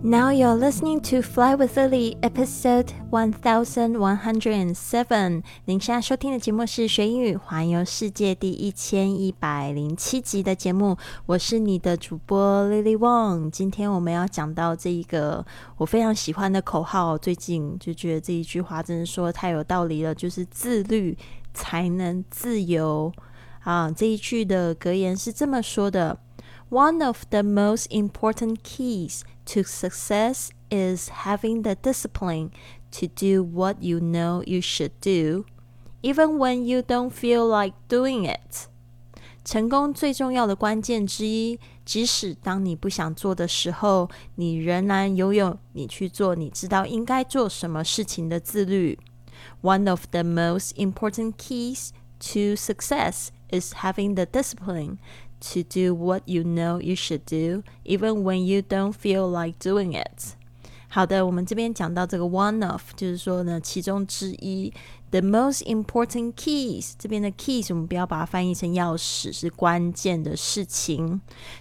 ！Now you're listening to Fly with Lily, episode one thousand one hundred and seven。您现在收听的节目是学英语环游世界第一千一百零七集的节目。我是你的主播 Lily Wong。今天我们要讲到这一个我非常喜欢的口号，最近就觉得这一句话真是说太有道理了，就是自律才能自由啊！这一句的格言是这么说的：One of the most important keys to success is having the discipline to do what you know you should do, even when you don't feel like doing it. 成功最重要的关键之一，即使当你不想做的时候，你仍然拥有你去做你知道应该做什么事情的自律。One of the most important keys to success is having the discipline to do what you know you should do, even when you don't feel like doing it. 好的，我们这边讲到这个 one of，就是说呢，其中之一，the most important keys。这边的 keys 我们不要把它翻译成钥匙，是关键的事情。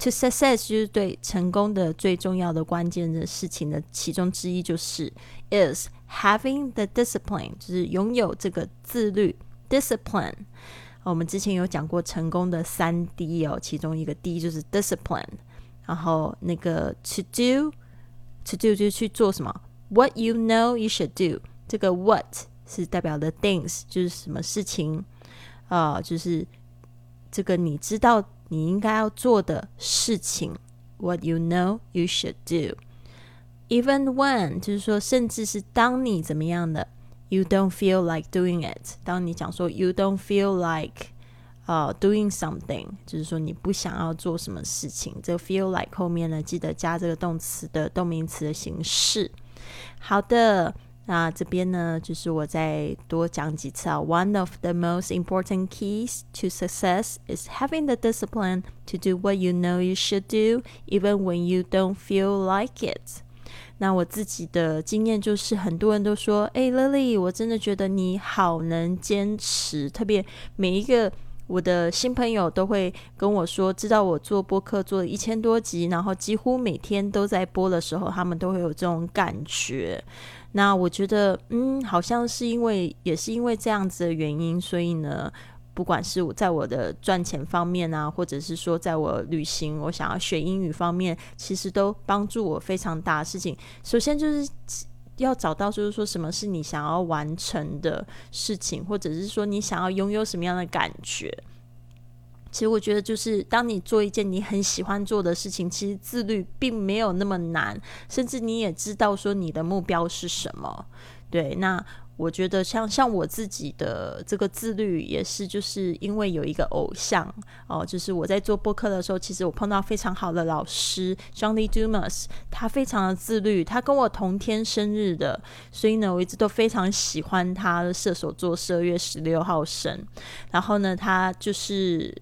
To success 就是对成功的最重要的关键的事情的其中之一，就是 is having the discipline，就是拥有这个自律 discipline。 我们之前有讲过成功的三 D 哦，其中一个 D 就是 discipline，然后那个 to do，to do 就是去做什么，what you know you should do，这个 what 是代表的 things，就是什么事情啊，就是这个你知道你应该要做的事情，what you know you should do，even when 就是说，甚至是当你怎么样的。You don't feel like doing it。当你讲说 you don't feel like 呃 doing something，就是说你不想要做什么事情。这个 feel like 后面呢，记得加这个动词的动名词的形式。好的，那这边呢，就是我再多讲几次啊。One of the most important keys to success is having the discipline to do what you know you should do, even when you don't feel like it. 那我自己的经验就是，很多人都说：“哎，Lily，我真的觉得你好能坚持。”特别每一个我的新朋友都会跟我说，知道我做播客做了一千多集，然后几乎每天都在播的时候，他们都会有这种感觉。那我觉得，嗯，好像是因为，也是因为这样子的原因，所以呢。不管是我在我的赚钱方面啊，或者是说在我旅行、我想要学英语方面，其实都帮助我非常大的事情。首先就是要找到，就是说什么是你想要完成的事情，或者是说你想要拥有什么样的感觉。其实我觉得，就是当你做一件你很喜欢做的事情，其实自律并没有那么难，甚至你也知道说你的目标是什么。对，那。我觉得像像我自己的这个自律也是，就是因为有一个偶像哦，就是我在做播客的时候，其实我碰到非常好的老师 Johnny Dumas，他非常的自律，他跟我同天生日的，所以呢，我一直都非常喜欢他。射手座十二月十六号生，然后呢，他就是。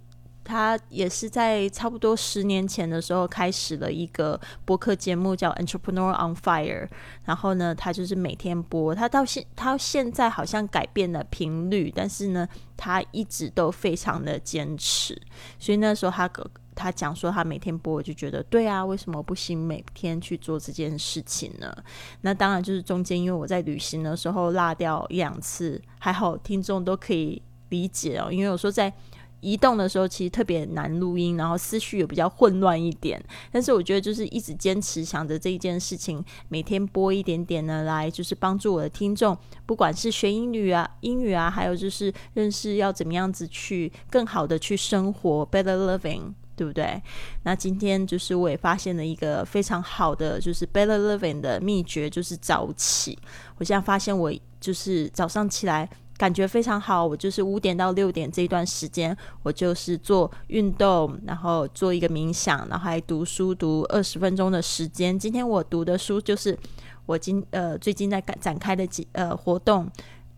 他也是在差不多十年前的时候开始了一个播客节目，叫《Entrepreneur on Fire》。然后呢，他就是每天播。他到现他现在好像改变了频率，但是呢，他一直都非常的坚持。所以那时候他他讲说他每天播，我就觉得对啊，为什么不行每天去做这件事情呢？那当然就是中间因为我在旅行的时候落掉一两次，还好听众都可以理解哦，因为有时候在。移动的时候其实特别难录音，然后思绪也比较混乱一点。但是我觉得就是一直坚持想着这一件事情，每天播一点点呢，来就是帮助我的听众，不管是学英语啊、英语啊，还有就是认识要怎么样子去更好的去生活，better living，对不对？那今天就是我也发现了一个非常好的就是 better living 的秘诀，就是早起。我现在发现我就是早上起来。感觉非常好。我就是五点到六点这一段时间，我就是做运动，然后做一个冥想，然后还读书读二十分钟的时间。今天我读的书就是我今呃最近在展开的几呃活动。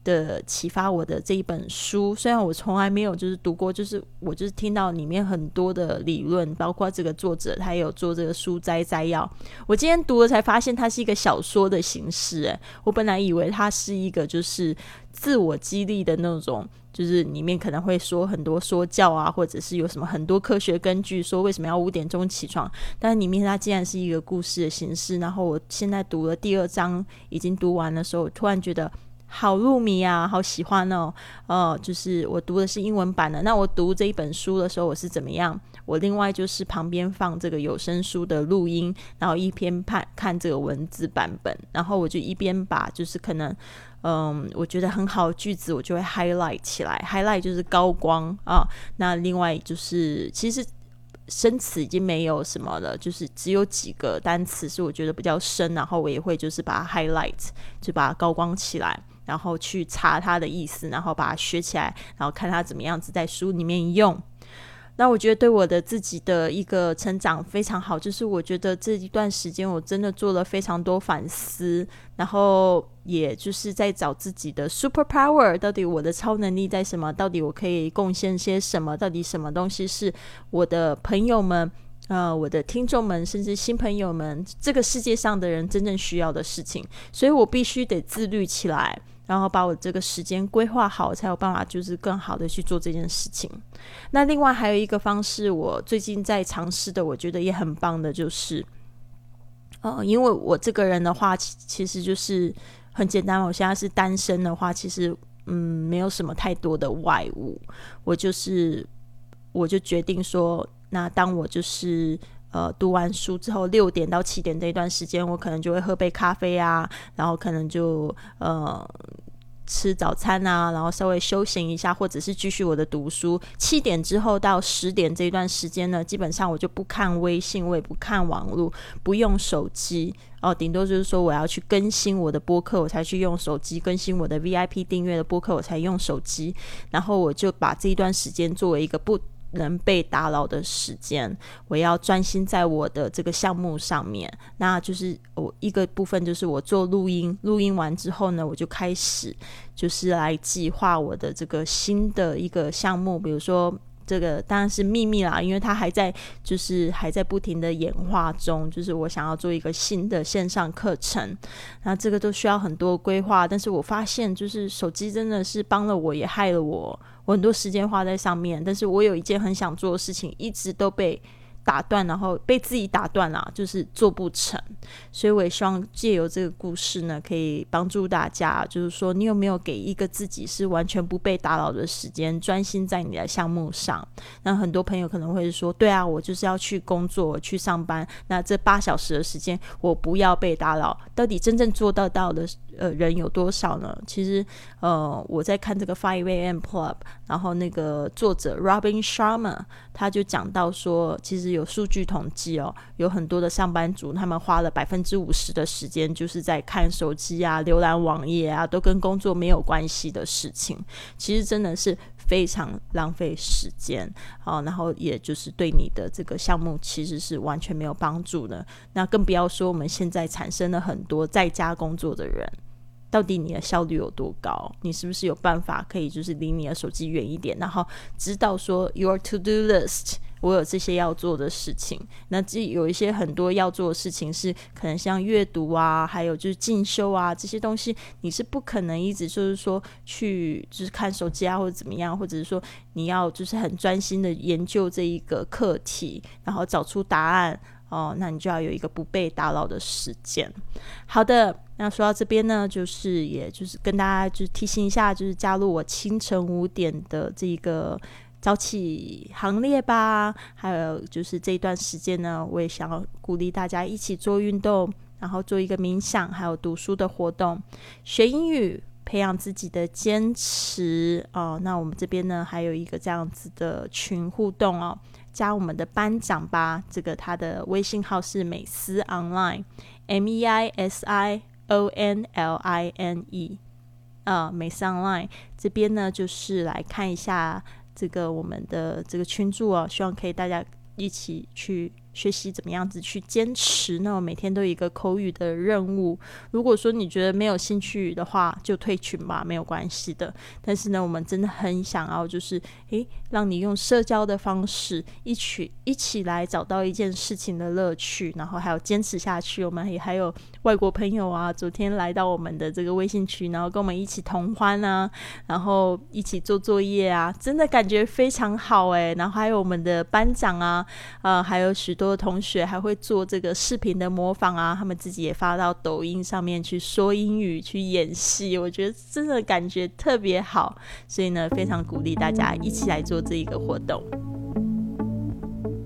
的启发我的这一本书，虽然我从来没有就是读过，就是我就是听到里面很多的理论，包括这个作者他也有做这个书摘摘要。我今天读了才发现，它是一个小说的形式。诶，我本来以为它是一个就是自我激励的那种，就是里面可能会说很多说教啊，或者是有什么很多科学根据说为什么要五点钟起床。但是里面它竟然是一个故事的形式。然后我现在读了第二章，已经读完的时候，突然觉得。好入迷啊，好喜欢哦，呃，就是我读的是英文版的。那我读这一本书的时候，我是怎么样？我另外就是旁边放这个有声书的录音，然后一边看看这个文字版本，然后我就一边把就是可能，嗯，我觉得很好的句子，我就会 highlight 起来，highlight 就是高光啊。那另外就是其实生词已经没有什么了，就是只有几个单词是我觉得比较深，然后我也会就是把它 highlight，就把它高光起来。然后去查它的意思，然后把它学起来，然后看它怎么样子在书里面用。那我觉得对我的自己的一个成长非常好，就是我觉得这一段时间我真的做了非常多反思，然后也就是在找自己的 super power，到底我的超能力在什么？到底我可以贡献些什么？到底什么东西是我的朋友们、呃，我的听众们，甚至新朋友们，这个世界上的人真正需要的事情？所以我必须得自律起来。然后把我这个时间规划好，才有办法就是更好的去做这件事情。那另外还有一个方式，我最近在尝试的，我觉得也很棒的，就是，呃，因为我这个人的话，其其实就是很简单。我现在是单身的话，其实嗯，没有什么太多的外物。我就是，我就决定说，那当我就是呃读完书之后，六点到七点这一段时间，我可能就会喝杯咖啡啊，然后可能就呃。吃早餐啊，然后稍微休息一下，或者是继续我的读书。七点之后到十点这段时间呢，基本上我就不看微信，我也不看网络，不用手机哦。顶多就是说我要去更新我的播客，我才去用手机更新我的 VIP 订阅的播客，我才用手机。然后我就把这一段时间作为一个不。能被打扰的时间，我要专心在我的这个项目上面。那就是我一个部分，就是我做录音，录音完之后呢，我就开始就是来计划我的这个新的一个项目，比如说。这个当然是秘密啦，因为它还在，就是还在不停的演化中。就是我想要做一个新的线上课程，那这个都需要很多规划。但是我发现，就是手机真的是帮了我，也害了我。我很多时间花在上面，但是我有一件很想做的事情，一直都被。打断，然后被自己打断了，就是做不成。所以我也希望借由这个故事呢，可以帮助大家，就是说，你有没有给一个自己是完全不被打扰的时间，专心在你的项目上？那很多朋友可能会说，对啊，我就是要去工作，去上班。那这八小时的时间，我不要被打扰。到底真正做得到的呃人有多少呢？其实，呃，我在看这个 Five A.M. Club，然后那个作者 Robin Sharma 他就讲到说，其实。有数据统计哦，有很多的上班族，他们花了百分之五十的时间，就是在看手机啊、浏览网页啊，都跟工作没有关系的事情。其实真的是非常浪费时间好，然后也就是对你的这个项目其实是完全没有帮助的。那更不要说我们现在产生了很多在家工作的人，到底你的效率有多高？你是不是有办法可以就是离你的手机远一点，然后知道说 your to do list。我有这些要做的事情，那这有一些很多要做的事情是可能像阅读啊，还有就是进修啊这些东西，你是不可能一直就是说去就是看手机啊或者怎么样，或者是说你要就是很专心的研究这一个课题，然后找出答案哦，那你就要有一个不被打扰的时间。好的，那说到这边呢，就是也就是跟大家就是提醒一下，就是加入我清晨五点的这个。早起行列吧，还有就是这一段时间呢，我也想要鼓励大家一起做运动，然后做一个冥想，还有读书的活动，学英语，培养自己的坚持哦。那我们这边呢，还有一个这样子的群互动哦，加我们的班长吧。这个他的微信号是美思 online，M E I S I O N L I N E。呃美思 online 这边呢，就是来看一下这个我们的这个群组啊，希望可以大家一起去。学习怎么样子去坚持？那我每天都有一个口语的任务。如果说你觉得没有兴趣的话，就退群吧，没有关系的。但是呢，我们真的很想要，就是诶，让你用社交的方式一起一起来找到一件事情的乐趣，然后还有坚持下去。我们也还有外国朋友啊，昨天来到我们的这个微信群，然后跟我们一起同欢啊，然后一起做作业啊，真的感觉非常好诶。然后还有我们的班长啊，呃，还有许。多同学还会做这个视频的模仿啊，他们自己也发到抖音上面去说英语、去演戏，我觉得真的感觉特别好，所以呢，非常鼓励大家一起来做这一个活动。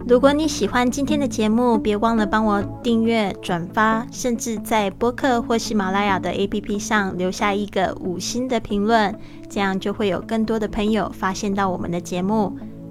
如果你喜欢今天的节目，别忘了帮我订阅、转发，甚至在播客或喜马拉雅的 APP 上留下一个五星的评论，这样就会有更多的朋友发现到我们的节目。